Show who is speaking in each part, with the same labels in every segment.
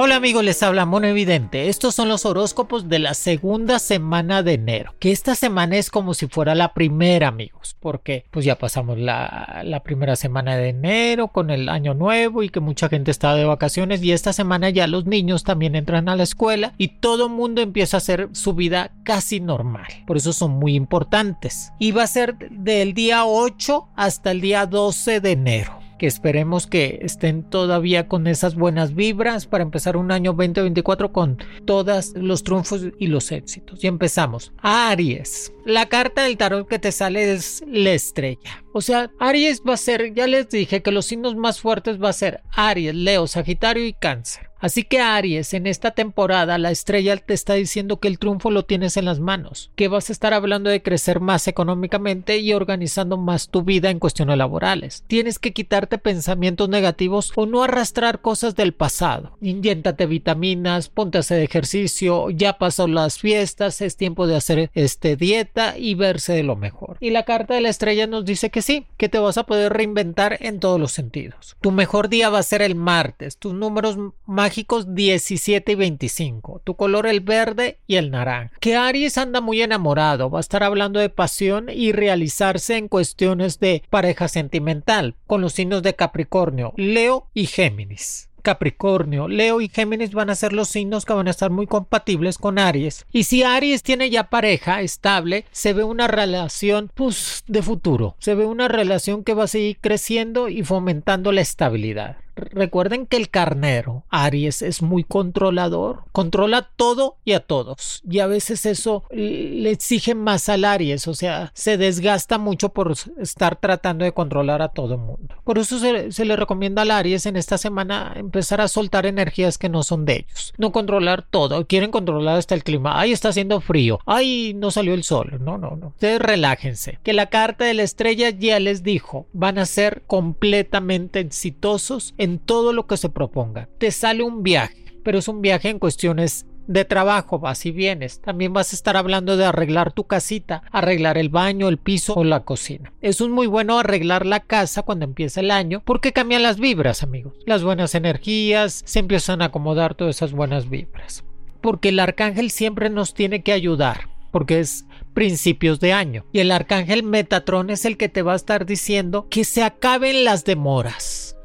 Speaker 1: Hola amigos, les habla Mono Evidente. Estos son los horóscopos de la segunda semana de enero. Que esta semana es como si fuera la primera, amigos. Porque pues ya pasamos la, primera semana de enero con el año nuevo y que mucha gente está de vacaciones. Y esta semana ya los niños también entran a la escuela y todo mundo empieza a hacer su vida casi normal. Por eso son muy importantes. Y va a ser del día 8 hasta el día 12 de enero que esperemos que estén todavía con esas buenas vibras para empezar un año 2024 con todos los triunfos y los éxitos. Y empezamos. Aries. La carta del tarot que te sale es la estrella. O sea, Aries va a ser, ya les dije que los signos más fuertes va a ser Aries, Leo, Sagitario y Cáncer. Así que Aries, en esta temporada la estrella te está diciendo que el triunfo lo tienes en las manos, que vas a estar hablando de crecer más económicamente y organizando más tu vida en cuestiones laborales. Tienes que quitarte pensamientos negativos o no arrastrar cosas del pasado. Inyéntate vitaminas, ponte a hacer ejercicio, ya pasó las fiestas, es tiempo de hacer este dieta y verse de lo mejor. Y la carta de la estrella nos dice que sí, que te vas a poder reinventar en todos los sentidos. Tu mejor día va a ser el martes, tus números mágicos 17 y 25. Tu color el verde y el naranja. Que Aries anda muy enamorado, va a estar hablando de pasión y realizarse en cuestiones de pareja sentimental, con los signos de Capricornio, Leo y Géminis. Capricornio, Leo y Géminis van a ser los signos que van a estar muy compatibles con Aries. Y si Aries tiene ya pareja estable, se ve una relación pues, de futuro. Se ve una relación que va a seguir creciendo y fomentando la estabilidad. Recuerden que el carnero, Aries, es muy controlador, controla todo y a todos. Y a veces eso le exige más al Aries, o sea, se desgasta mucho por estar tratando de controlar a todo el mundo. Por eso se, le recomienda al Aries en esta semana empezar a soltar energías que no son de ellos. No controlar todo, quieren controlar hasta el clima. Ay, está haciendo frío. Ay, no salió el sol. No, no, no. Ustedes relájense. Que la carta de la estrella ya les dijo, van a ser completamente exitosos todo lo que se proponga. Te sale un viaje, pero es un viaje en cuestiones de trabajo, vas y vienes. También vas a estar hablando de arreglar tu casita, arreglar el baño, el piso o la cocina. Es muy bueno arreglar la casa cuando empieza el año porque cambian las vibras, amigos. Las buenas energías se empiezan a acomodar todas esas buenas vibras. Porque el arcángel siempre nos tiene que ayudar porque es principios de año. Y el arcángel Metatron es el que te va a estar diciendo que se acaben las demoras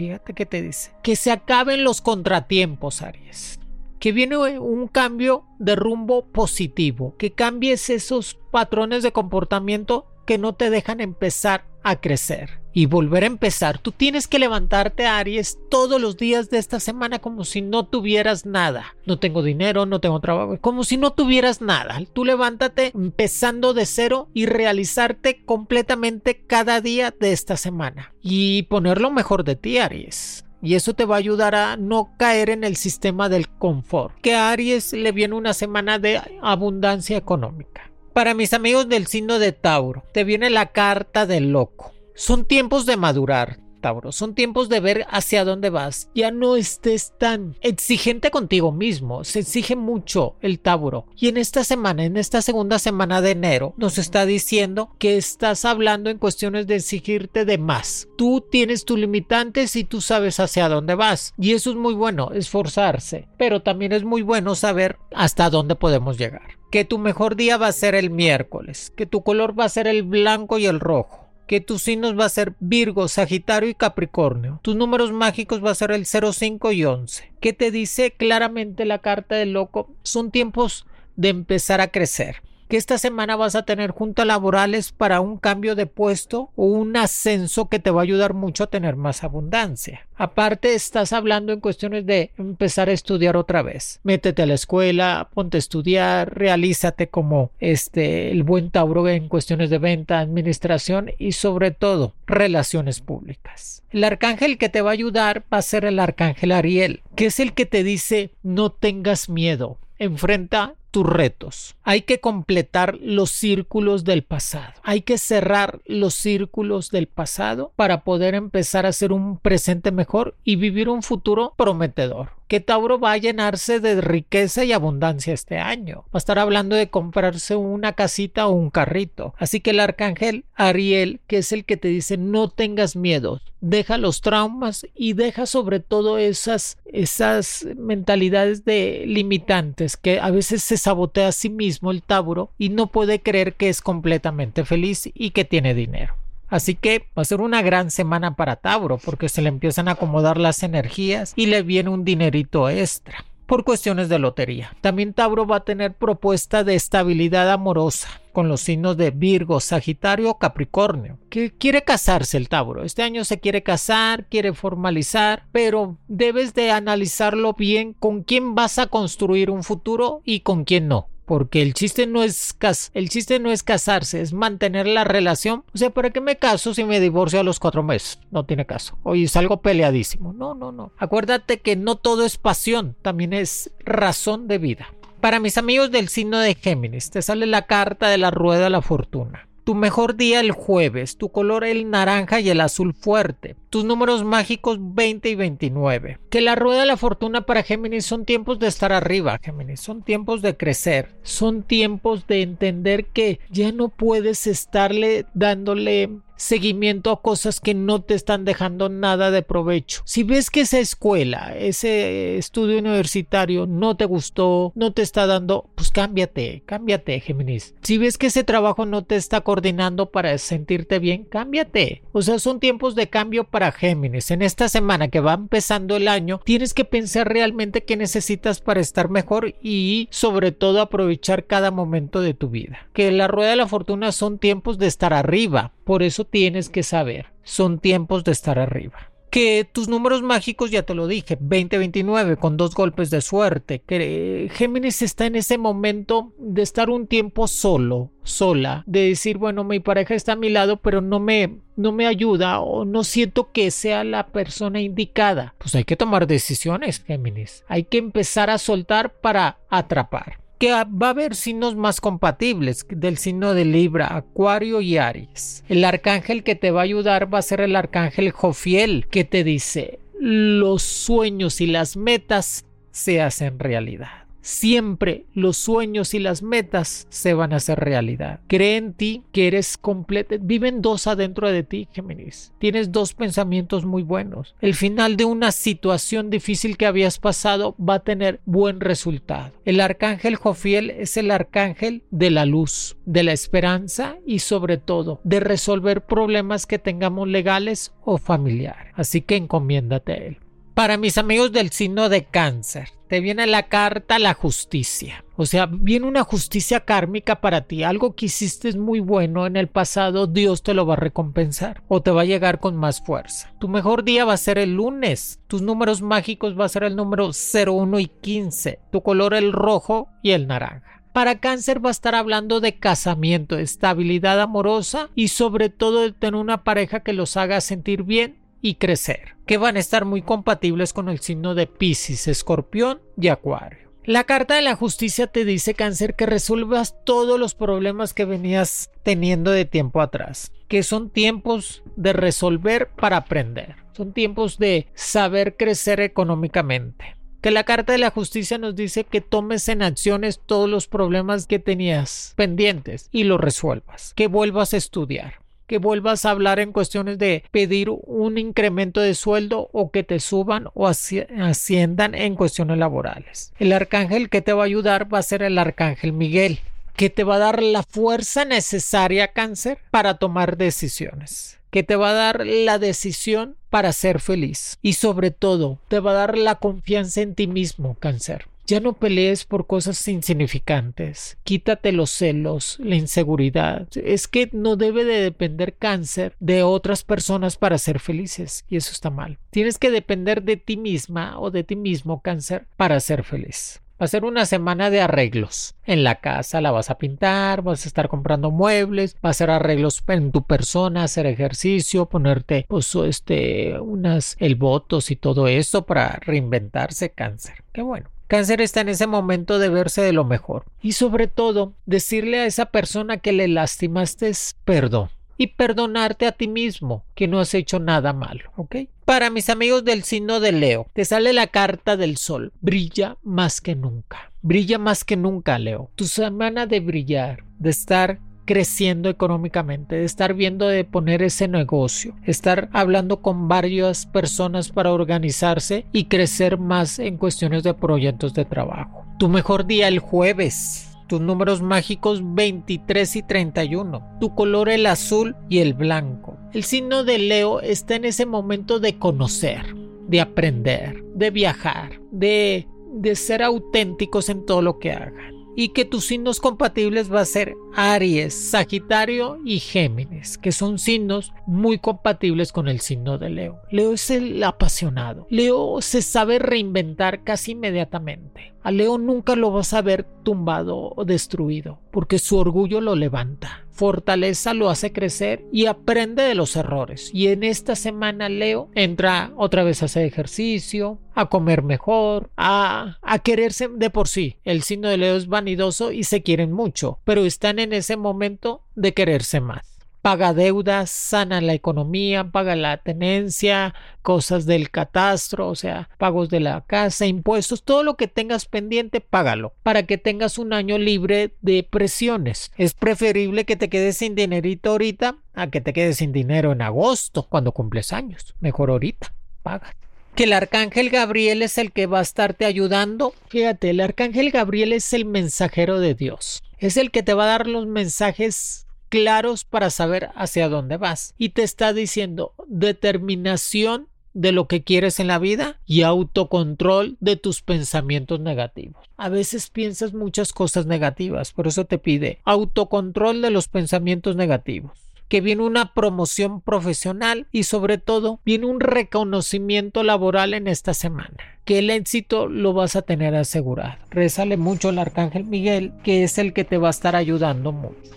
Speaker 1: Fíjate que te dice. Que se acaben los contratiempos, Aries. Que viene un cambio de rumbo positivo. Que cambies esos patrones de comportamiento que no te dejan empezar a crecer y volver a empezar. Tú tienes que levantarte, Aries, todos los días de esta semana como si no tuvieras nada. No tengo dinero, no tengo trabajo, como si no tuvieras nada. Tú levántate empezando de cero y realizarte completamente cada día de esta semana y poner lo mejor de ti, Aries. Y eso te va a ayudar a no caer en el sistema del confort. Que a Aries le viene una semana de abundancia económica. Para mis amigos del signo de Tauro, te viene la carta del loco. Son tiempos de madurar, Tauro. Son tiempos de ver hacia dónde vas. Ya no estés tan exigente contigo mismo. Se exige mucho el Tauro. Y en esta semana, en esta segunda semana de enero, nos está diciendo que estás hablando en cuestiones de exigirte de más. Tú tienes tus limitantes y tú sabes hacia dónde vas. Y eso es muy bueno, esforzarse. Pero también es muy bueno saber hasta dónde podemos llegar que tu mejor día va a ser el miércoles, que tu color va a ser el blanco y el rojo, que tus signos va a ser Virgo, Sagitario y Capricornio. Tus números mágicos va a ser el 05 y 11. Que te dice claramente la carta del loco? Son tiempos de empezar a crecer que esta semana vas a tener juntas laborales para un cambio de puesto o un ascenso que te va a ayudar mucho a tener más abundancia. Aparte, estás hablando en cuestiones de empezar a estudiar otra vez. Métete a la escuela, ponte a estudiar, realízate como este el buen Tauro en cuestiones de venta, administración y sobre todo relaciones públicas. El arcángel que te va a ayudar va a ser el arcángel Ariel, que es el que te dice no tengas miedo, enfrenta tus retos. Hay que completar los círculos del pasado. Hay que cerrar los círculos del pasado para poder empezar a hacer un presente mejor y vivir un futuro prometedor que Tauro va a llenarse de riqueza y abundancia este año. Va a estar hablando de comprarse una casita o un carrito. Así que el arcángel Ariel, que es el que te dice no tengas miedo, deja los traumas y deja sobre todo esas, esas mentalidades de limitantes que a veces se sabotea a sí mismo el Tauro y no puede creer que es completamente feliz y que tiene dinero. Así que va a ser una gran semana para Tauro porque se le empiezan a acomodar las energías y le viene un dinerito extra por cuestiones de lotería. También Tauro va a tener propuesta de estabilidad amorosa con los signos de Virgo, Sagitario, Capricornio. Que quiere casarse el Tauro. Este año se quiere casar, quiere formalizar, pero debes de analizarlo bien con quién vas a construir un futuro y con quién no porque el chiste no es el chiste no es casarse, es mantener la relación. O sea, ¿para qué me caso si me divorcio a los cuatro meses? No tiene caso. Oye, es algo peleadísimo. No, no, no. Acuérdate que no todo es pasión, también es razón de vida. Para mis amigos del signo de Géminis, te sale la carta de la rueda de la fortuna. Tu mejor día el jueves, tu color el naranja y el azul fuerte, tus números mágicos 20 y 29. Que la rueda de la fortuna para Géminis son tiempos de estar arriba, Géminis, son tiempos de crecer, son tiempos de entender que ya no puedes estarle dándole seguimiento a cosas que no te están dejando nada de provecho. Si ves que esa escuela, ese estudio universitario no te gustó, no te está dando, pues cámbiate, cámbiate, Géminis. Si ves que ese trabajo no te está coordinando para sentirte bien, cámbiate. O sea, son tiempos de cambio para Géminis. En esta semana que va empezando el año, tienes que pensar realmente qué necesitas para estar mejor y sobre todo aprovechar cada momento de tu vida. Que la rueda de la fortuna son tiempos de estar arriba. Por eso tienes que saber, son tiempos de estar arriba. Que tus números mágicos, ya te lo dije, 2029 con dos golpes de suerte. Que Géminis está en ese momento de estar un tiempo solo, sola, de decir, bueno, mi pareja está a mi lado, pero no me, no me ayuda o no siento que sea la persona indicada. Pues hay que tomar decisiones, Géminis. Hay que empezar a soltar para atrapar que va a haber signos más compatibles del signo de Libra, Acuario y Aries. El arcángel que te va a ayudar va a ser el arcángel Jofiel, que te dice, los sueños y las metas se hacen realidad. Siempre los sueños y las metas se van a hacer realidad. Cree en ti que eres completo. Viven dos adentro de ti, Géminis. Tienes dos pensamientos muy buenos. El final de una situación difícil que habías pasado va a tener buen resultado. El arcángel Jofiel es el arcángel de la luz, de la esperanza y sobre todo de resolver problemas que tengamos legales o familiares. Así que encomiéndate a él. Para mis amigos del signo de cáncer, te viene la carta la justicia. O sea, viene una justicia kármica para ti. Algo que hiciste muy bueno en el pasado, Dios te lo va a recompensar o te va a llegar con más fuerza. Tu mejor día va a ser el lunes. Tus números mágicos va a ser el número 01 y 15. Tu color el rojo y el naranja. Para cáncer va a estar hablando de casamiento, estabilidad amorosa y sobre todo de tener una pareja que los haga sentir bien y crecer, que van a estar muy compatibles con el signo de Pisces, Escorpión y Acuario. La carta de la justicia te dice cáncer que resuelvas todos los problemas que venías teniendo de tiempo atrás, que son tiempos de resolver para aprender, son tiempos de saber crecer económicamente. Que la carta de la justicia nos dice que tomes en acciones todos los problemas que tenías pendientes y los resuelvas, que vuelvas a estudiar que vuelvas a hablar en cuestiones de pedir un incremento de sueldo o que te suban o asciendan en cuestiones laborales. El arcángel que te va a ayudar va a ser el arcángel Miguel que te va a dar la fuerza necesaria cáncer para tomar decisiones que te va a dar la decisión para ser feliz y sobre todo te va a dar la confianza en ti mismo cáncer Ya no pelees por cosas insignificantes. Quítate los celos, la inseguridad. Es que no debe de depender cáncer de otras personas para ser felices y eso está mal. Tienes que depender de ti misma o de ti mismo cáncer para ser feliz. Va a ser una semana de arreglos. En la casa la vas a pintar, vas a estar comprando muebles, va a hacer arreglos en tu persona, hacer ejercicio, ponerte pues este unas el votos y todo eso para reinventarse cáncer. Qué bueno. Cáncer está en ese momento de verse de lo mejor. Y sobre todo, decirle a esa persona que le lastimaste perdón y perdonarte a ti mismo que no has hecho nada malo, ¿ok? Para mis amigos del signo de Leo, te sale la carta del sol. Brilla más que nunca. Brilla más que nunca, Leo. Tu semana de brillar, de estar creciendo económicamente, de estar viendo de poner ese negocio, estar hablando con varias personas para organizarse y crecer más en cuestiones de proyectos de trabajo. Tu mejor día el jueves tus números mágicos 23 y 31, tu color el azul y el blanco. El signo de Leo está en ese momento de conocer, de aprender, de viajar, de, de ser auténticos en todo lo que hagan y que tus signos compatibles va a ser Aries, Sagitario y Géminis, que son signos muy compatibles con el signo de Leo. Leo es el apasionado. Leo se sabe reinventar casi inmediatamente. A Leo nunca lo vas a ver tumbado o destruido, porque su orgullo lo levanta. Fortaleza lo hace crecer y aprende de los errores. Y en esta semana Leo entra otra vez a hacer ejercicio, a comer mejor, a, a quererse de por sí. El signo de Leo es vanidoso y se quieren mucho, pero están en ese momento de quererse más paga deudas, sana la economía, paga la tenencia, cosas del catastro, o sea, pagos de la casa, impuestos, todo lo que tengas pendiente, págalo, para que tengas un año libre de presiones. Es preferible que te quedes sin dinerito ahorita a que te quedes sin dinero en agosto, cuando cumples años. Mejor ahorita, paga que el arcángel Gabriel es el que va a estarte ayudando. Fíjate, el arcángel Gabriel es el mensajero de Dios. Es el que te va a dar los mensajes claros para saber hacia dónde vas. Y te está diciendo determinación de lo que quieres en la vida y autocontrol de tus pensamientos negativos. A veces piensas muchas cosas negativas, por eso te pide autocontrol de los pensamientos negativos que viene una promoción profesional y sobre todo viene un reconocimiento laboral en esta semana que el éxito lo vas a tener asegurado. Rezale mucho al arcángel Miguel, que es el que te va a estar ayudando mucho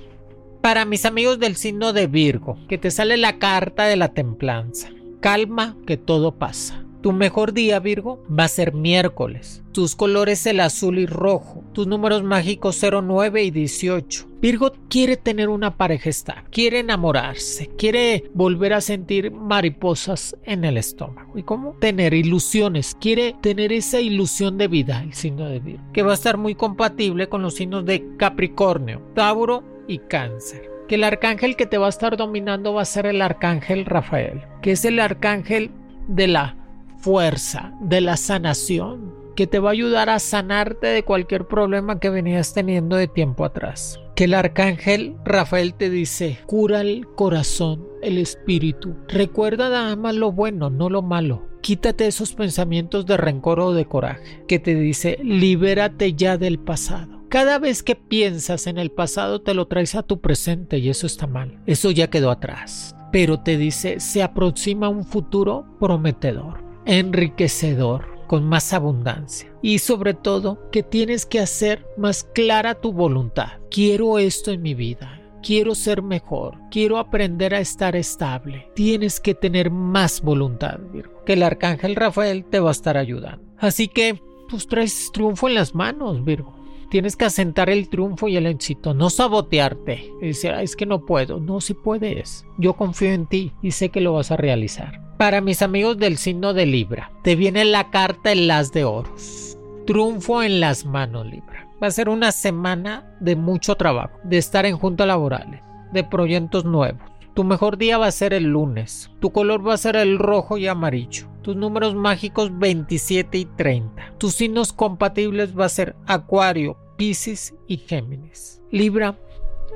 Speaker 1: para mis amigos del signo de Virgo, que te sale la carta de la templanza. Calma, que todo pasa. Tu mejor día, Virgo, va a ser miércoles. Tus colores el azul y rojo. Tus números mágicos 09 y 18. Virgo quiere tener una pareja quiere enamorarse, quiere volver a sentir mariposas en el estómago. ¿Y cómo? Tener ilusiones, quiere tener esa ilusión de vida, el signo de Virgo, que va a estar muy compatible con los signos de Capricornio, Tauro y cáncer. Que el arcángel que te va a estar dominando va a ser el arcángel Rafael, que es el arcángel de la fuerza, de la sanación, que te va a ayudar a sanarte de cualquier problema que venías teniendo de tiempo atrás. Que el arcángel Rafael te dice, cura el corazón, el espíritu. Recuerda nada más lo bueno, no lo malo. Quítate esos pensamientos de rencor o de coraje. Que te dice, libérate ya del pasado. Cada vez que piensas en el pasado te lo traes a tu presente y eso está mal. Eso ya quedó atrás. Pero te dice, se aproxima un futuro prometedor, enriquecedor, con más abundancia. Y sobre todo, que tienes que hacer más clara tu voluntad. Quiero esto en mi vida. Quiero ser mejor, quiero aprender a estar estable. Tienes que tener más voluntad, Virgo, que el arcángel Rafael te va a estar ayudando. Así que, pues traes triunfo en las manos, Virgo tienes que asentar el triunfo y el éxito, no sabotearte y decir, es que no puedo. No, si puedes. Yo confío en ti y sé que lo vas a realizar. Para mis amigos del signo de Libra, te viene la carta el las de oros. Triunfo en las manos, Libra. Va a ser una semana de mucho trabajo, de estar en juntas laborales, de proyectos nuevos. Tu mejor día va a ser el lunes. Tu color va a ser el rojo y amarillo. Tus números mágicos 27 y 30. Tus signos compatibles va a ser Acuario, Pisces y Géminis. Libra,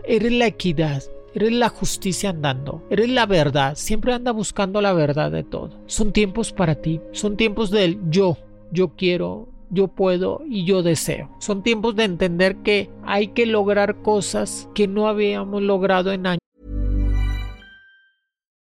Speaker 1: eres la equidad, eres la justicia andando, eres la verdad, siempre anda buscando la verdad de todo. Son tiempos para ti, son tiempos del yo, yo quiero yo puedo y yo deseo. Son tiempos de entender que hay que lograr cosas que no habíamos logrado en años.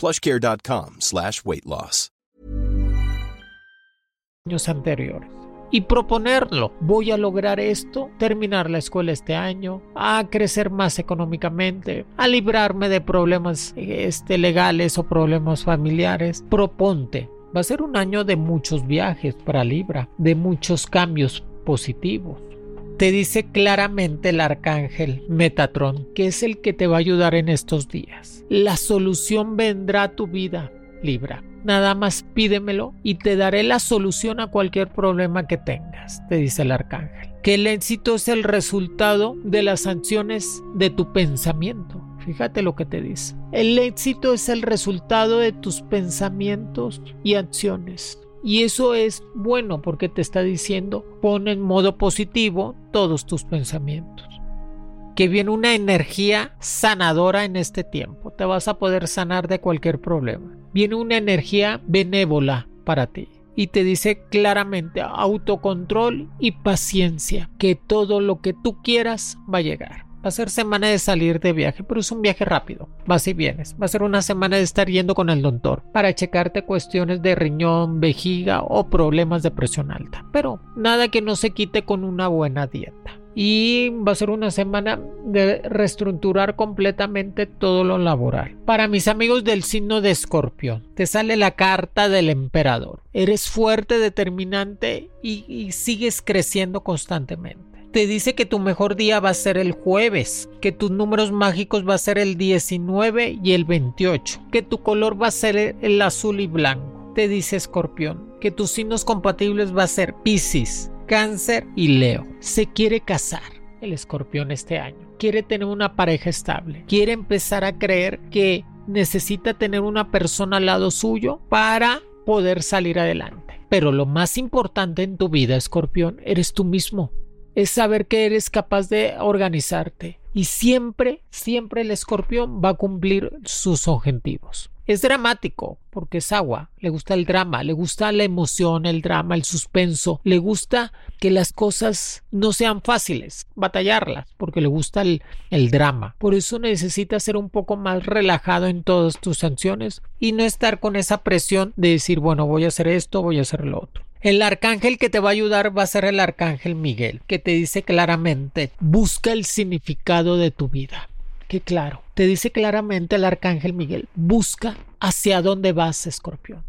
Speaker 2: plushcare.com slash weight loss.
Speaker 1: años anteriores y proponerlo. Voy a lograr esto, terminar la escuela este año, a crecer más económicamente, a librarme de problemas este, legales o problemas familiares. Proponte. Va a ser un año de muchos viajes para Libra, de muchos cambios positivos. Te dice claramente el arcángel Metatron, que es el que te va a ayudar en estos días. La solución vendrá a tu vida, Libra. Nada más pídemelo y te daré la solución a cualquier problema que tengas, te dice el arcángel. Que el éxito es el resultado de las sanciones de tu pensamiento. Fíjate lo que te dice. El éxito es el resultado de tus pensamientos y acciones. Y eso es bueno porque te está diciendo pon en modo positivo todos tus pensamientos. Que viene una energía sanadora en este tiempo. Te vas a poder sanar de cualquier problema. Viene una energía benévola para ti. Y te dice claramente autocontrol y paciencia. Que todo lo que tú quieras va a llegar. Va a ser semana de salir de viaje, pero es un viaje rápido. Vas y vienes. Va a ser una semana de estar yendo con el doctor para checarte cuestiones de riñón, vejiga o problemas de presión alta. Pero nada que no se quite con una buena dieta. Y va a ser una semana de reestructurar completamente todo lo laboral. Para mis amigos del signo de escorpión, te sale la carta del emperador. Eres fuerte, determinante y, y sigues creciendo constantemente te dice que tu mejor día va a ser el jueves, que tus números mágicos va a ser el 19 y el 28, que tu color va a ser el azul y blanco. Te dice Escorpión que tus signos compatibles va a ser Piscis, Cáncer y Leo. Se quiere casar el Escorpión este año. Quiere tener una pareja estable. Quiere empezar a creer que necesita tener una persona al lado suyo para poder salir adelante. Pero lo más importante en tu vida, Escorpión, eres tú mismo es saber que eres capaz de organizarte. Y siempre, siempre el escorpión va a cumplir sus objetivos. Es dramático porque es agua, le gusta el drama, le gusta la emoción, el drama, el suspenso, le gusta que las cosas no sean fáciles, batallarlas, porque le gusta el, drama. Por eso necesitas ser un poco más relajado en todas tus sanciones y no estar con esa presión de decir, bueno, voy a hacer esto, voy a hacer lo otro. El arcángel que te va a ayudar va a ser el arcángel Miguel, que te dice claramente, busca el significado de tu vida. Qué claro, te dice claramente el arcángel Miguel, busca hacia dónde vas, escorpión.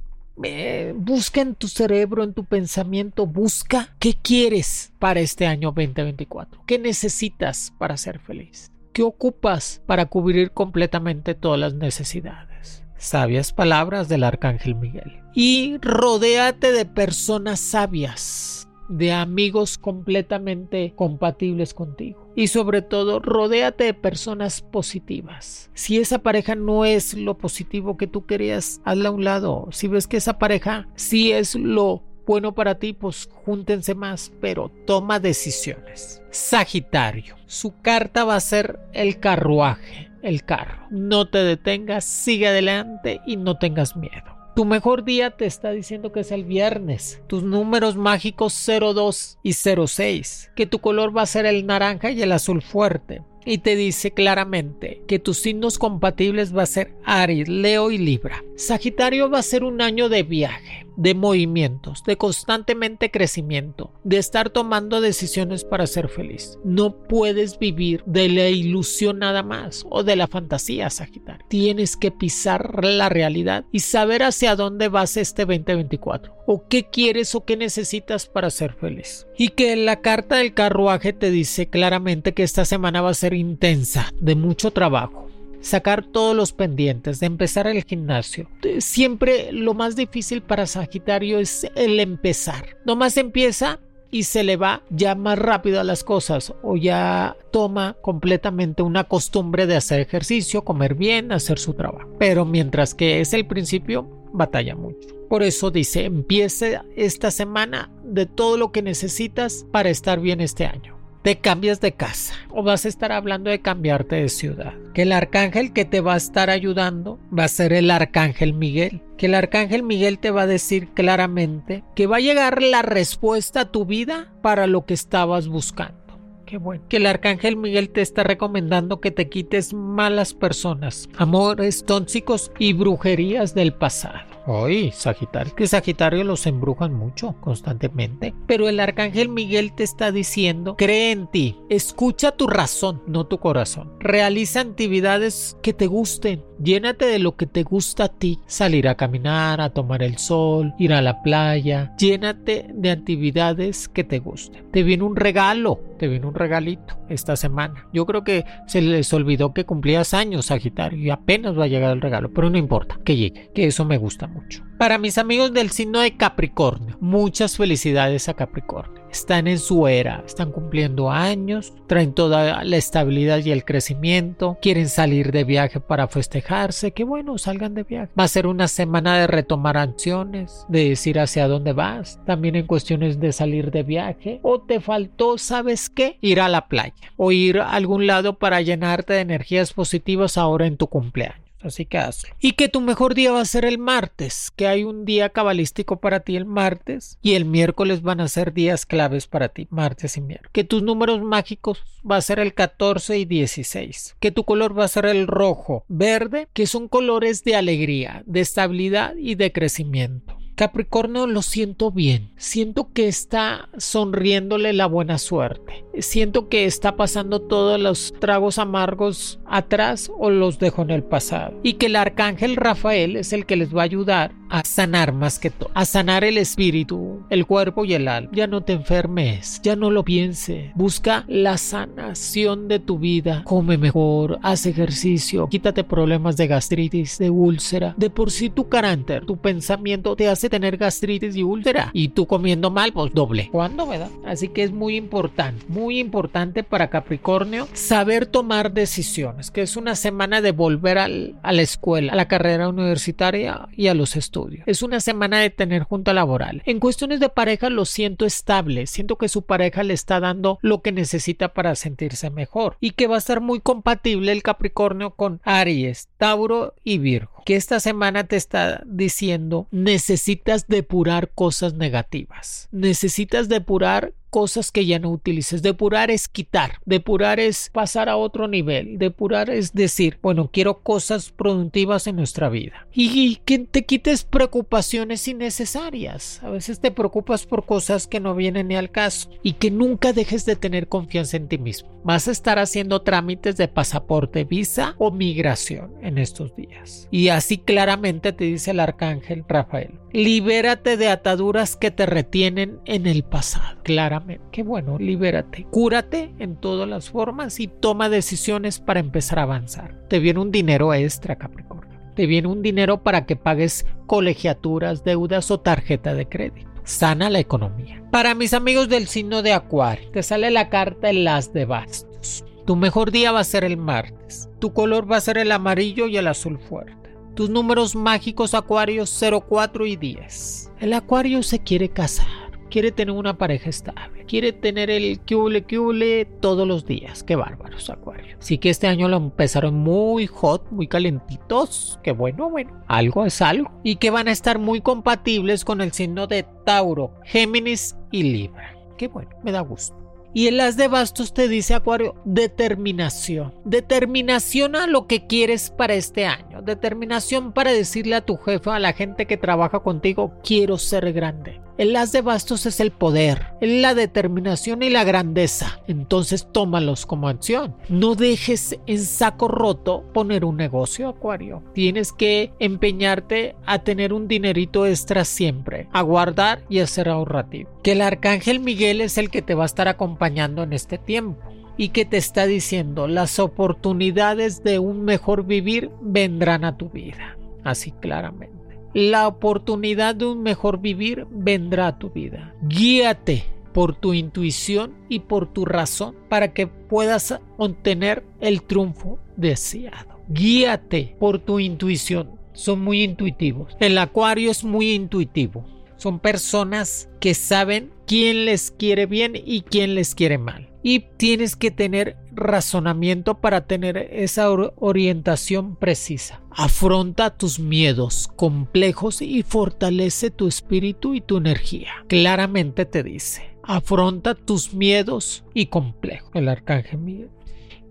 Speaker 1: Busca en tu cerebro, en tu pensamiento, busca qué quieres para este año 2024, qué necesitas para ser feliz, qué ocupas para cubrir completamente todas las necesidades sabias palabras del arcángel Miguel. Y rodéate de personas sabias, de amigos completamente compatibles contigo. Y sobre todo, rodéate de personas positivas. Si esa pareja no es lo positivo que tú querías, hazla a un lado. Si ves que esa pareja sí es lo bueno para ti, pues júntense más, pero toma decisiones. Sagitario, su carta va a ser el carruaje, el carro. No te detengas, sigue adelante y no tengas miedo. Tu mejor día te está diciendo que es el viernes. Tus números mágicos 02 y 06. Que tu color va a ser el naranja y el azul fuerte y te dice claramente que tus signos compatibles va a ser Aries, Leo y Libra. Sagitario va a ser un año de viaje, de movimientos, de constantemente crecimiento, de estar tomando decisiones para ser feliz. No puedes vivir de la ilusión nada más o de la fantasía, Sagitario. Tienes que pisar la realidad y saber hacia dónde vas este 2024 o qué quieres o qué necesitas para ser feliz. Y que la carta del carruaje te dice claramente que esta semana va a ser intensa, de mucho trabajo sacar todos los pendientes, de empezar el gimnasio. Siempre lo más difícil para Sagitario es el empezar. Nomás empieza y se le va ya más rápido a las cosas o ya toma completamente una costumbre de hacer ejercicio, comer bien, hacer su trabajo. Pero mientras que es el principio, batalla mucho. Por eso dice, empiece esta semana de todo lo que necesitas para estar bien este año te cambias de casa o vas a estar hablando de cambiarte de ciudad. Que el arcángel que te va a estar ayudando va a ser el arcángel Miguel. Que el arcángel Miguel te va a decir claramente que va a llegar la respuesta a tu vida para lo que estabas buscando. Qué bueno. Que el arcángel Miguel te está recomendando que te quites malas personas, amores tóxicos y brujerías del pasado. Ay, Sagitario, que Sagitario los embrujan mucho, constantemente. Pero el arcángel Miguel te está diciendo, cree en ti, escucha tu razón, no tu corazón. Realiza actividades que te gusten, llénate de lo que te gusta a ti. Salir a caminar, a tomar el sol, ir a la playa. Llénate de actividades que te gusten. Te viene un regalo, te viene un regalito esta semana. Yo creo que se les olvidó que cumplías años, Sagitario, y apenas va a llegar el regalo, pero no importa, que llegue, que eso me gusta mucho. Para mis amigos del signo de Capricornio, muchas felicidades a Capricornio. Están en su era, están cumpliendo años, traen toda la estabilidad y el crecimiento, quieren salir de viaje para festejarse, que bueno, salgan de viaje. Va a ser una semana de retomar acciones, de decir hacia dónde vas, también en cuestiones de salir de viaje, o te faltó, ¿sabes qué? Ir a la playa o ir a algún lado para llenarte de energías positivas ahora en tu cumpleaños. Así que hazlo. Y que tu mejor día va a ser el martes, que hay un día cabalístico para ti el martes y el miércoles van a ser días claves para ti, martes y miércoles. Que tus números mágicos va a ser el 14 y 16. Que tu color va a ser el rojo, verde, que son colores de alegría, de estabilidad y de crecimiento. Capricornio lo siento bien, siento que está sonriéndole la buena suerte, siento que está pasando todos los tragos amargos atrás o los dejó en el pasado. Y que el arcángel Rafael es el que les va a ayudar a sanar más que todo, a sanar el espíritu, el cuerpo y el alma. Ya no te enfermes, ya no lo piense, busca la sanación de tu vida, come mejor, haz ejercicio, quítate problemas de gastritis, de úlcera, de por sí tu carácter, tu pensamiento te hace tener gastritis y úlcera y tú comiendo mal, pues doble. ¿Cuándo, verdad? Así que es muy importante, muy importante para Capricornio saber tomar decisiones, que es una semana de volver al, a la escuela, a la carrera universitaria y a los estudios es una semana de tener junta laboral. En cuestiones de pareja lo siento estable, siento que su pareja le está dando lo que necesita para sentirse mejor y que va a estar muy compatible el Capricornio con Aries, Tauro y Virgo. Que esta semana te está diciendo necesitas depurar cosas negativas, necesitas depurar cosas que ya no utilices. Depurar es quitar, depurar es pasar a otro nivel, depurar es decir, bueno, quiero cosas productivas en nuestra vida. Y, que te quites preocupaciones innecesarias. A veces te preocupas por cosas que no vienen ni al caso y que nunca dejes de tener confianza en ti mismo. Vas a estar haciendo trámites de pasaporte, visa o migración en estos días. Y así claramente te dice el arcángel Rafael. Libérate de ataduras que te retienen en el pasado. Claramente. Qué bueno, libérate. Cúrate en todas las formas y toma decisiones para empezar a avanzar. Te viene un dinero extra, Capricornio. Te viene un dinero para que pagues colegiaturas, deudas o tarjeta de crédito. Sana la economía. Para mis amigos del signo de Acuario, te sale la carta el las de bastos. Tu mejor día va a ser el martes. Tu color va a ser el amarillo y el azul fuerte Tus números mágicos Acuario 04 y 10. El Acuario se quiere casar, quiere tener una pareja estable, quiere tener el cule cule todos los días. Qué bárbaros, Acuario. Así que este año lo empezaron muy hot, muy calentitos. Qué bueno, bueno, algo es algo. Y que van a estar muy compatibles con el signo de Tauro, Géminis y Libra. Qué bueno, me da gusto. Y el as de bastos te dice, Acuario, determinación. Determinación a lo que quieres para este año. Determinación para decirle a tu jefe, a la gente que trabaja contigo, quiero ser grande. El as de bastos es el poder, la determinación y la grandeza. Entonces tómalos como acción. No dejes en saco roto poner un negocio, Acuario. Tienes que empeñarte a tener un dinerito extra siempre, a guardar y a ser ahorrativo. Que el arcángel Miguel es el que te va a estar acompañando en este tiempo y que te está diciendo las oportunidades de un mejor vivir vendrán a tu vida. Así claramente la oportunidad de un mejor vivir vendrá a tu vida. Guíate por tu intuición y por tu razón para que puedas obtener el triunfo deseado. Guíate por tu intuición. Son muy intuitivos. El acuario es muy intuitivo. Son personas que saben quién les quiere bien y quién les quiere mal y tienes que tener razonamiento para tener esa orientación precisa. Afronta tus miedos complejos y fortalece tu espíritu y tu energía. Claramente te dice, afronta tus miedos y complejos. El arcángel Miguel.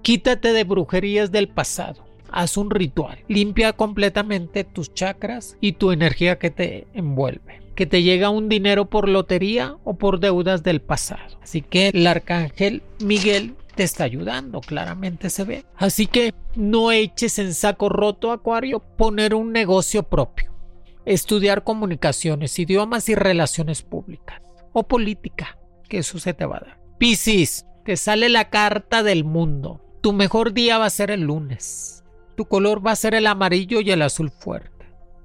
Speaker 1: Quítate de brujerías del pasado. Haz un ritual. Limpia completamente tus chakras y tu energía que te envuelve que te llega un dinero por lotería o por deudas del pasado. Así que el arcángel Miguel te está ayudando, claramente se ve. Así que no eches en saco roto, Acuario, poner un negocio propio. Estudiar comunicaciones, idiomas y relaciones públicas. O política, que eso se te va a dar. Piscis, te sale la carta del mundo. Tu mejor día va a ser el lunes. Tu color va a ser el amarillo y el azul fuerte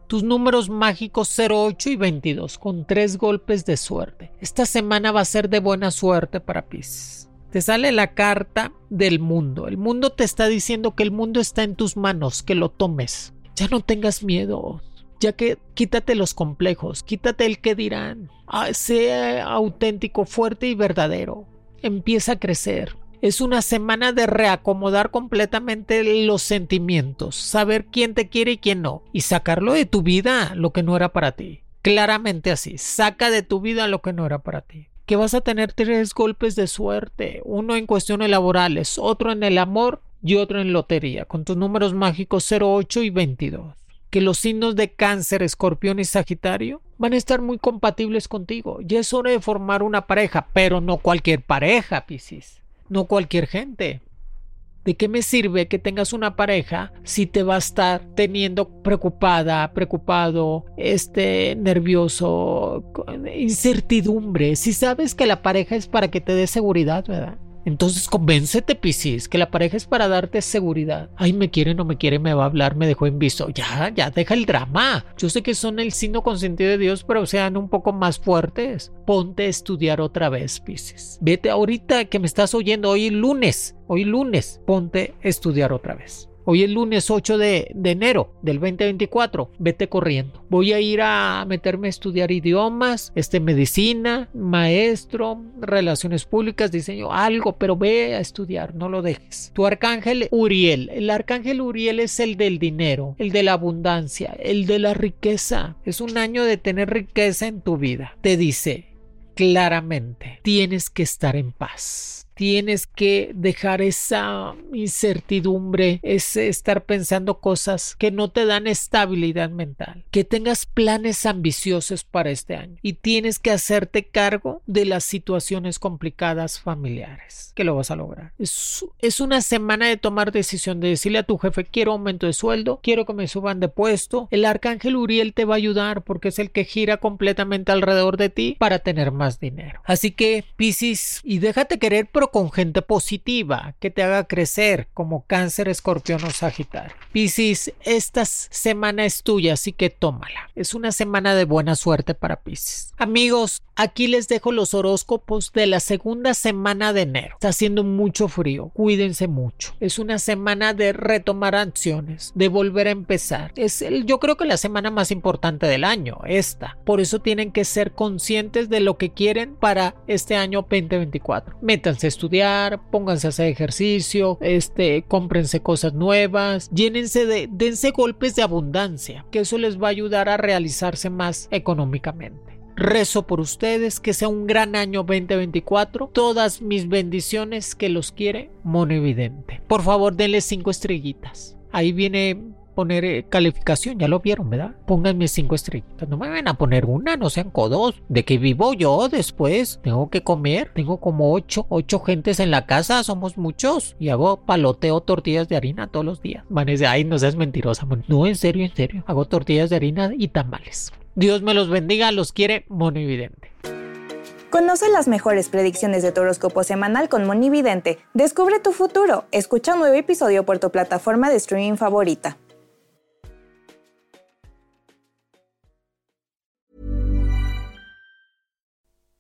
Speaker 1: tus números mágicos 08 y 22 con tres golpes de suerte. Esta semana va a ser de buena suerte para Pisces. Te sale la carta del mundo. El mundo te está diciendo que el mundo está en tus manos, que lo tomes. Ya no tengas miedo. Ya que quítate los complejos, quítate el que dirán. Ah, sea auténtico, fuerte y verdadero. Empieza a crecer. Es una semana de reacomodar completamente los sentimientos, saber quién te quiere y quién no, y sacarlo de tu vida lo que no era para ti. Claramente así, saca de tu vida lo que no era para ti. Que vas a tener tres golpes de suerte, uno en cuestiones laborales, otro en el amor y otro en lotería, con tus números mágicos 08 y 22 que los signos de cáncer, escorpión y sagitario van a estar muy compatibles contigo. Ya es hora de formar una pareja, pero no cualquier pareja, Piscis no cualquier gente. ¿De qué me sirve que tengas una pareja si te va a estar teniendo preocupada, preocupado, este, nervioso, incertidumbre? Si sabes que la pareja es para que te dé seguridad, ¿verdad? Entonces convéncete, Piscis, que la pareja es para darte seguridad. Ay, me quiere, no me quiere, me va a hablar, me dejó en visto. Ya, ya, deja el drama. Yo sé que son el signo consentido de Dios, pero sean un poco más fuertes. Ponte a estudiar otra vez, Piscis. Vete ahorita que me estás oyendo, hoy lunes, hoy lunes, ponte a estudiar otra vez. Hoy es lunes 8 de, enero del 2024. Vete corriendo. Voy a ir a meterme a estudiar idiomas, este, medicina, maestro, relaciones públicas, diseño, algo, pero ve a estudiar, no lo dejes. Tu arcángel Uriel. El arcángel Uriel es el del dinero, el de la abundancia, el de la riqueza. Es un año de tener riqueza en tu vida. Te dice claramente, tienes que estar en paz tienes que dejar esa incertidumbre, ese estar pensando cosas que no te dan estabilidad mental, que tengas planes ambiciosos para este año y tienes que hacerte cargo de las situaciones complicadas familiares, que lo vas a lograr. Es, una semana de tomar decisión, de decirle a tu jefe, quiero aumento de sueldo, quiero que me suban de puesto. El arcángel Uriel te va a ayudar porque es el que gira completamente alrededor de ti para tener más dinero. Así que, Piscis, y déjate querer pero con gente positiva que te haga crecer como cáncer, escorpión o sagitario. Piscis, esta semana es tuya, así que tómala. Es una semana de buena suerte para Piscis. Amigos, aquí les dejo los horóscopos de la segunda semana de enero. Está haciendo mucho frío, cuídense mucho. Es una semana de retomar acciones, de volver a empezar. Es el, yo creo que la semana más importante del año, esta. Por eso tienen que ser conscientes de lo que quieren para este año 2024. Métanse estudiar, pónganse a hacer ejercicio, este, cómprense cosas nuevas, llénense de, dense golpes de abundancia, que eso les va a ayudar a realizarse más económicamente. Rezo por ustedes, que sea un gran año 2024. Todas mis bendiciones que los quiere Mono Evidente. Por favor, denle cinco estrellitas. Ahí viene poner eh, calificación, ya lo vieron, ¿verdad? Pónganme cinco estrellitas, no me van a poner una, no sean codos. ¿De qué vivo yo después? Tengo que comer, tengo como ocho, ocho gentes en la casa, somos muchos. Y hago paloteo tortillas de harina todos los días. A decir, ay, no seas mentirosa. No, en serio, en serio. Hago tortillas de harina y tamales. Dios me los bendiga, los quiere Mono Evidente.
Speaker 3: Conoce las mejores predicciones de tu horóscopo semanal con Monividente. Descubre tu futuro. Escucha un nuevo episodio por tu plataforma de streaming favorita.